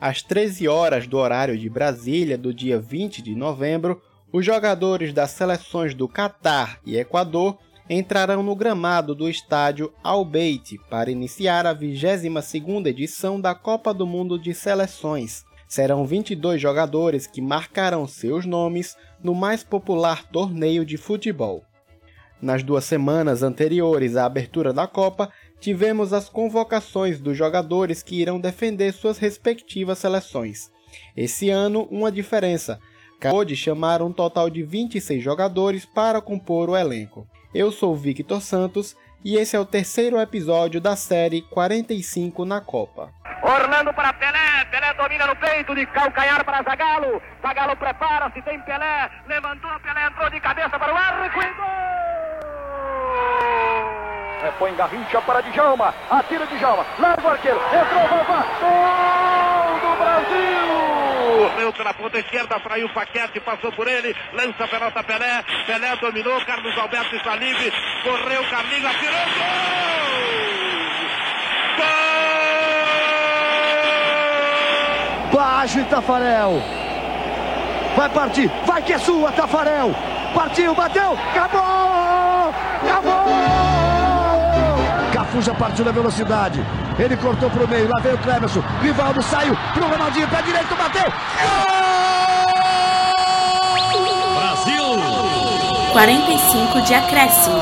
às 13 horas do horário de Brasília do dia 20 de novembro, os jogadores das seleções do Catar e Equador entrarão no gramado do estádio Al Bayt para iniciar a 22ª edição da Copa do Mundo de Seleções. Serão 22 jogadores que marcarão seus nomes no mais popular torneio de futebol. Nas duas semanas anteriores à abertura da Copa, tivemos as convocações dos jogadores que irão defender suas respectivas seleções. Esse ano, uma diferença. Acabou de chamar um total de 26 jogadores para compor o elenco. Eu sou Victor Santos e esse é o terceiro episódio da série 45 na Copa. Orlando para Pelé, Pelé domina no peito de calcanhar para Zagalo. Zagalo prepara-se, tem Pelé, levantou, Pelé entrou de cabeça para o arco e gol! Repõe Garrincha para Djalma, atira Djalma, larga o arqueiro, entrou, Vavá, gol do Brasil! Veio pela ponta esquerda, fraiu o Paquete, passou por ele, lança a pelota Pelé, Pelé dominou, Carlos Alberto está livre, correu, Carlinhos, atirou, gol! Gol! Baixo Tafarel, vai partir, vai que é sua, Tafarel, partiu, bateu, acabou! Cafu já partiu na velocidade. Ele cortou para o meio. Lá veio o Clemerson. Rivaldo saiu para o Ronaldinho. Pé direito, bateu. Gol! Brasil! 45 de acréscimo.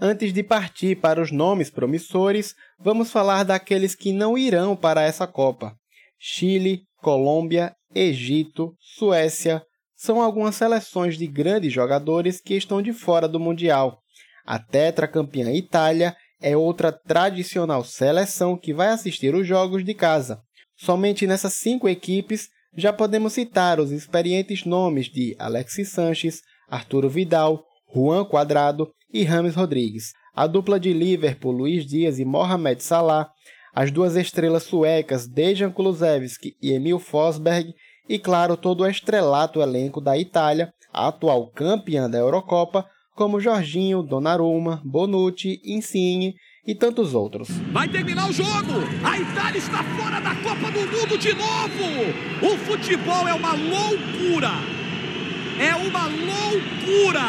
Antes de partir para os nomes promissores, vamos falar daqueles que não irão para essa Copa. Chile, Colômbia, Egito, Suécia são algumas seleções de grandes jogadores que estão de fora do Mundial. A tetracampeã Itália é outra tradicional seleção que vai assistir os jogos de casa. Somente nessas cinco equipes já podemos citar os experientes nomes de Alexis Sanches, Arturo Vidal, Juan Quadrado e Rames Rodrigues. A dupla de Liverpool, Luiz Dias e Mohamed Salah, as duas estrelas suecas Dejan Kulusevski e Emil Forsberg e, claro, todo o estrelato elenco da Itália, a atual campeã da Eurocopa, como Jorginho, Donnarumma, Bonucci, Insigne e tantos outros. Vai terminar o jogo! A Itália está fora da Copa do Mundo de novo! O futebol é uma loucura! É uma loucura!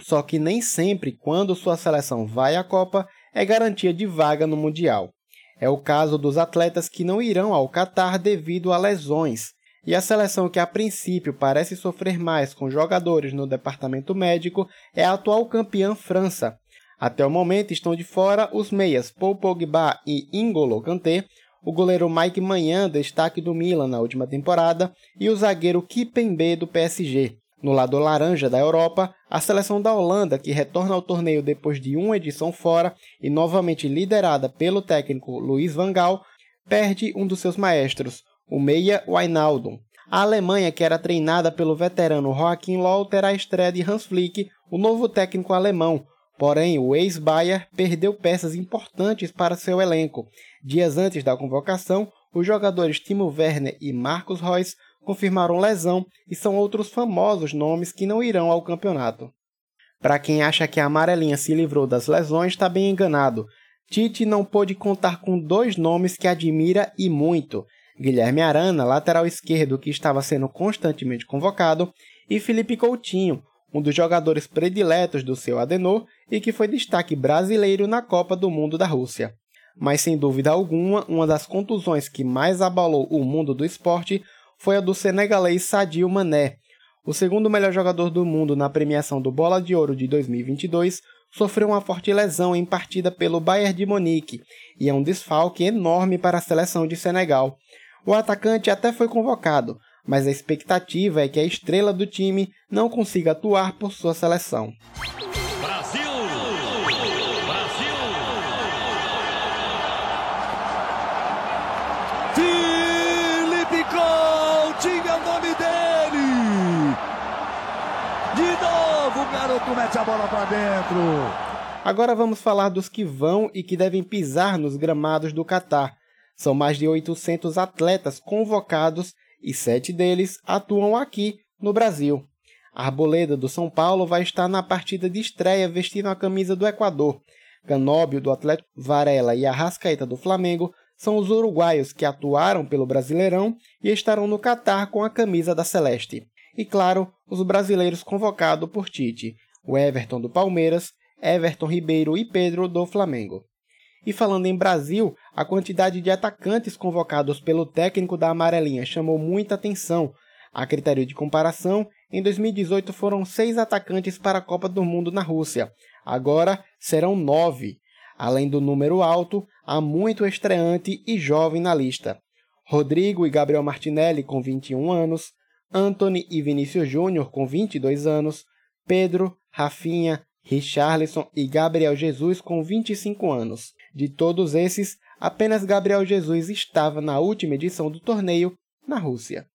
Só que nem sempre, quando sua seleção vai à Copa, é garantia de vaga no Mundial. É o caso dos atletas que não irão ao Catar devido a lesões, e a seleção que a princípio parece sofrer mais com jogadores no departamento médico é a atual campeã França. Até o momento estão de fora os meias Paul Pogba e N'Golo Kanté, o goleiro Mike Manhã, destaque do Milan na última temporada, e o zagueiro Kipembe do PSG. No lado laranja da Europa, a seleção da Holanda, que retorna ao torneio depois de uma edição fora e novamente liderada pelo técnico Luiz Van Gaal, perde um dos seus maestros, o meia Wijnaldum. A Alemanha, que era treinada pelo veterano Joachim Low, terá a estreia de Hans Flick, o novo técnico alemão. Porém, o ex-Bayer perdeu peças importantes para seu elenco. Dias antes da convocação, os jogadores Timo Werner e Marcos Reus confirmaram lesão e são outros famosos nomes que não irão ao campeonato. Para quem acha que a amarelinha se livrou das lesões, está bem enganado. Tite não pôde contar com dois nomes que admira e muito. Guilherme Arana, lateral esquerdo que estava sendo constantemente convocado, e Felipe Coutinho, um dos jogadores prediletos do seu Adenor e que foi destaque brasileiro na Copa do Mundo da Rússia. Mas sem dúvida alguma, uma das contusões que mais abalou o mundo do esporte foi a do senegalês Sadio Mané. O segundo melhor jogador do mundo na premiação do Bola de Ouro de 2022 sofreu uma forte lesão em partida pelo Bayern de Munique e é um desfalque enorme para a seleção de Senegal. O atacante até foi convocado, mas a expectativa é que a estrela do time não consiga atuar por sua seleção. Brasil! Brasil! Felipe Coutinho é o nome dele! De novo o garoto mete a bola para dentro. Agora vamos falar dos que vão e que devem pisar nos gramados do Catar são mais de 800 atletas convocados e sete deles atuam aqui no Brasil. A Arboleda do São Paulo vai estar na partida de estreia vestindo a camisa do Equador. Canóbio do Atlético Varela e Arrascaeta do Flamengo são os uruguaios que atuaram pelo Brasileirão e estarão no Catar com a camisa da Celeste. E claro, os brasileiros convocados por Tite, o Everton do Palmeiras, Everton Ribeiro e Pedro do Flamengo. E falando em Brasil, a quantidade de atacantes convocados pelo técnico da Amarelinha chamou muita atenção. A critério de comparação, em 2018 foram seis atacantes para a Copa do Mundo na Rússia. Agora serão nove. Além do número alto, há muito estreante e jovem na lista. Rodrigo e Gabriel Martinelli com 21 anos, Anthony e Vinícius Júnior com 22 anos, Pedro, Rafinha, Richarlison e Gabriel Jesus com 25 anos. De todos esses, apenas Gabriel Jesus estava na última edição do torneio, na Rússia.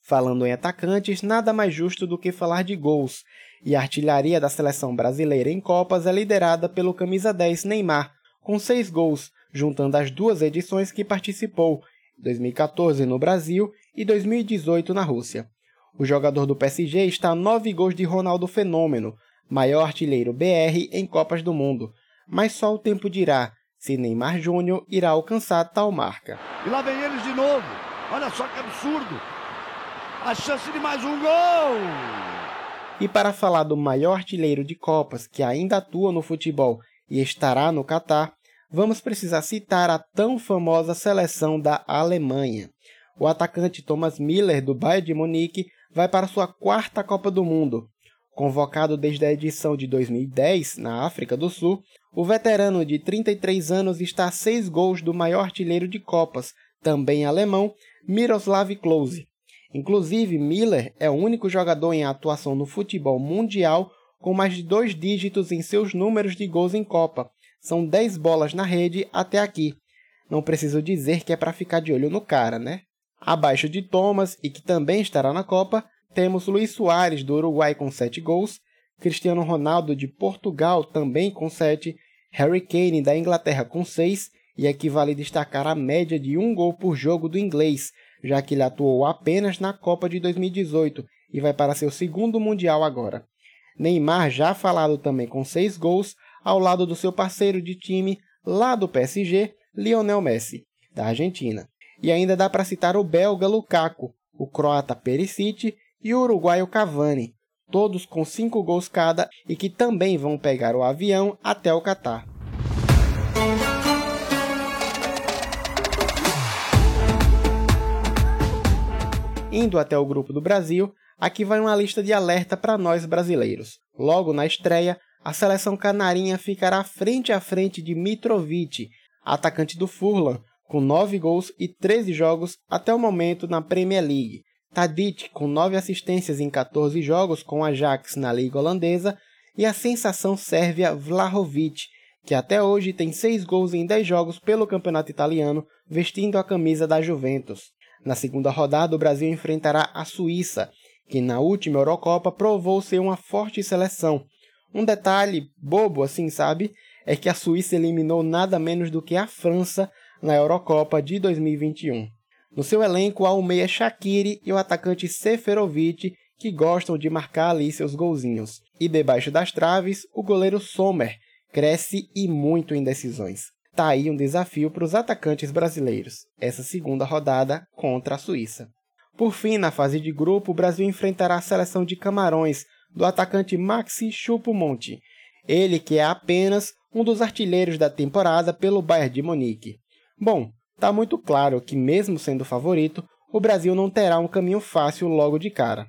Falando em atacantes, nada mais justo do que falar de gols, e a artilharia da seleção brasileira em Copas é liderada pelo camisa 10 Neymar, com seis gols, juntando as duas edições que participou, 2014 no Brasil e 2018 na Rússia. O jogador do PSG está a nove gols de Ronaldo Fenômeno, maior artilheiro BR em Copas do Mundo, mas só o tempo dirá se Neymar Júnior irá alcançar tal marca. E lá vem eles de novo. Olha só que absurdo. A chance de mais um gol. E para falar do maior artilheiro de Copas que ainda atua no futebol e estará no Catar, vamos precisar citar a tão famosa seleção da Alemanha. O atacante Thomas Miller, do Bayern de Munique, vai para sua quarta Copa do Mundo. Convocado desde a edição de 2010, na África do Sul, o veterano de 33 anos está a seis gols do maior artilheiro de Copas, também alemão, Miroslav Klose. Inclusive, Miller é o único jogador em atuação no futebol mundial com mais de dois dígitos em seus números de gols em Copa. São 10 bolas na rede até aqui. Não preciso dizer que é para ficar de olho no cara, né? Abaixo de Thomas, e que também estará na Copa, temos Luiz Soares, do Uruguai, com 7 gols, Cristiano Ronaldo, de Portugal, também com 7, Harry Kane, da Inglaterra, com 6, e aqui vale destacar a média de um gol por jogo do inglês, já que ele atuou apenas na Copa de 2018 e vai para seu segundo Mundial agora. Neymar, já falado também com 6 gols, ao lado do seu parceiro de time lá do PSG, Lionel Messi, da Argentina. E ainda dá para citar o belga Lukaku, o croata Perisic e o uruguaio Cavani, todos com 5 gols cada e que também vão pegar o avião até o Catar. Indo até o grupo do Brasil, aqui vai uma lista de alerta para nós brasileiros. Logo na estreia, a seleção canarinha ficará frente a frente de Mitrovic, atacante do Furlan, com 9 gols e 13 jogos até o momento na Premier League. Tadic, com 9 assistências em 14 jogos com Ajax na Liga Holandesa, e a sensação sérvia Vlahovic, que até hoje tem 6 gols em 10 jogos pelo campeonato italiano, vestindo a camisa da Juventus. Na segunda rodada, o Brasil enfrentará a Suíça, que na última Eurocopa provou ser uma forte seleção. Um detalhe bobo assim, sabe? É que a Suíça eliminou nada menos do que a França na Eurocopa de 2021. No seu elenco há o meia Shaqiri e o atacante Seferovic, que gostam de marcar ali seus golzinhos. E debaixo das traves, o goleiro Sommer cresce e muito em decisões. Tá aí um desafio para os atacantes brasileiros, essa segunda rodada contra a Suíça. Por fim, na fase de grupo, o Brasil enfrentará a seleção de Camarões, do atacante Maxi Chupomonte, ele que é apenas um dos artilheiros da temporada pelo Bayern de Munique. Bom, está muito claro que, mesmo sendo favorito, o Brasil não terá um caminho fácil logo de cara.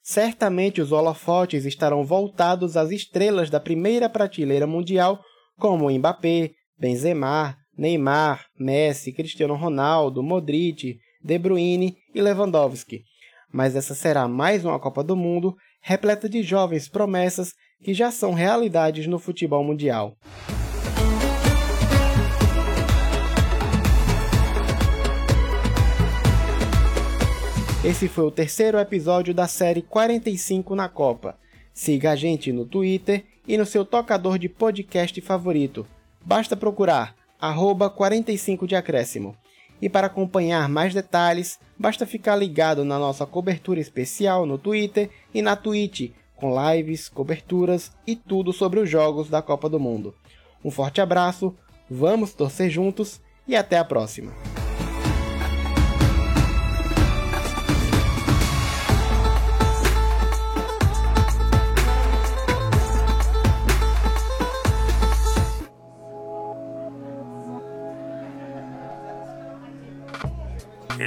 Certamente os holofotes estarão voltados às estrelas da primeira prateleira mundial, como Mbappé, Benzema, Neymar, Messi, Cristiano Ronaldo, Modric, De Bruyne e Lewandowski. Mas essa será mais uma Copa do Mundo repleta de jovens promessas que já são realidades no futebol mundial. Esse foi o terceiro episódio da série 45 na Copa. Siga a gente no Twitter e no seu tocador de podcast favorito. Basta procurar 45 de acréscimo. E para acompanhar mais detalhes, basta ficar ligado na nossa cobertura especial no Twitter e na Twitch, com lives, coberturas e tudo sobre os jogos da Copa do Mundo. Um forte abraço, vamos torcer juntos e até a próxima.